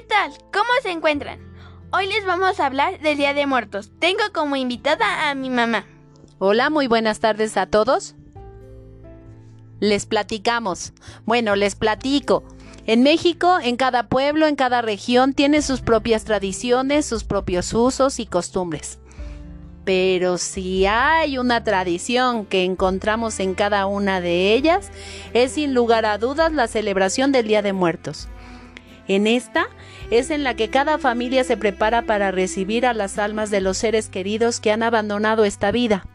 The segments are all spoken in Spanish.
tal? ¿Cómo se encuentran? Hoy les vamos a hablar del Día de Muertos. Tengo como invitada a mi mamá. Hola, muy buenas tardes a todos. Les platicamos. Bueno, les platico. En México, en cada pueblo, en cada región, tiene sus propias tradiciones, sus propios usos y costumbres. Pero si hay una tradición que encontramos en cada una de ellas, es sin lugar a dudas la celebración del Día de Muertos. En esta es en la que cada familia se prepara para recibir a las almas de los seres queridos que han abandonado esta vida.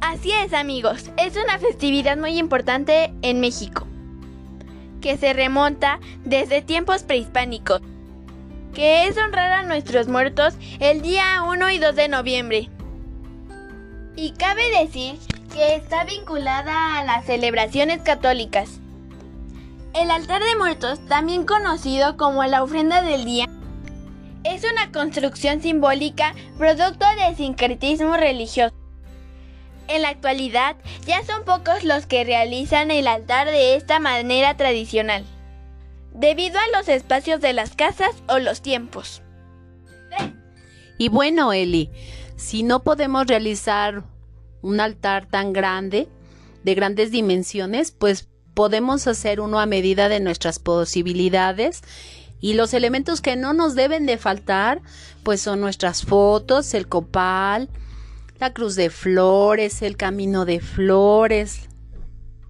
Así es amigos, es una festividad muy importante en México, que se remonta desde tiempos prehispánicos que es honrar a nuestros muertos el día 1 y 2 de noviembre. Y cabe decir que está vinculada a las celebraciones católicas. El altar de muertos, también conocido como la ofrenda del día, es una construcción simbólica producto del sincretismo religioso. En la actualidad ya son pocos los que realizan el altar de esta manera tradicional debido a los espacios de las casas o los tiempos. Y bueno, Eli, si no podemos realizar un altar tan grande, de grandes dimensiones, pues podemos hacer uno a medida de nuestras posibilidades y los elementos que no nos deben de faltar, pues son nuestras fotos, el copal, la cruz de flores, el camino de flores,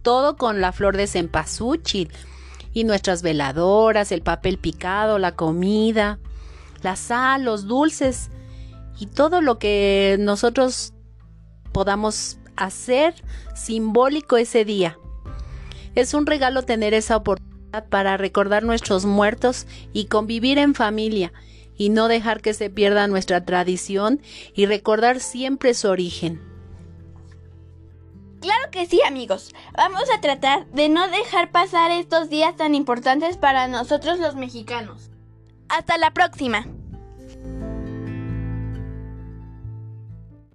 todo con la flor de cempasúchil y nuestras veladoras, el papel picado, la comida, la sal, los dulces y todo lo que nosotros podamos hacer simbólico ese día. Es un regalo tener esa oportunidad para recordar nuestros muertos y convivir en familia y no dejar que se pierda nuestra tradición y recordar siempre su origen. Claro que sí, amigos. Vamos a tratar de no dejar pasar estos días tan importantes para nosotros los mexicanos. Hasta la próxima.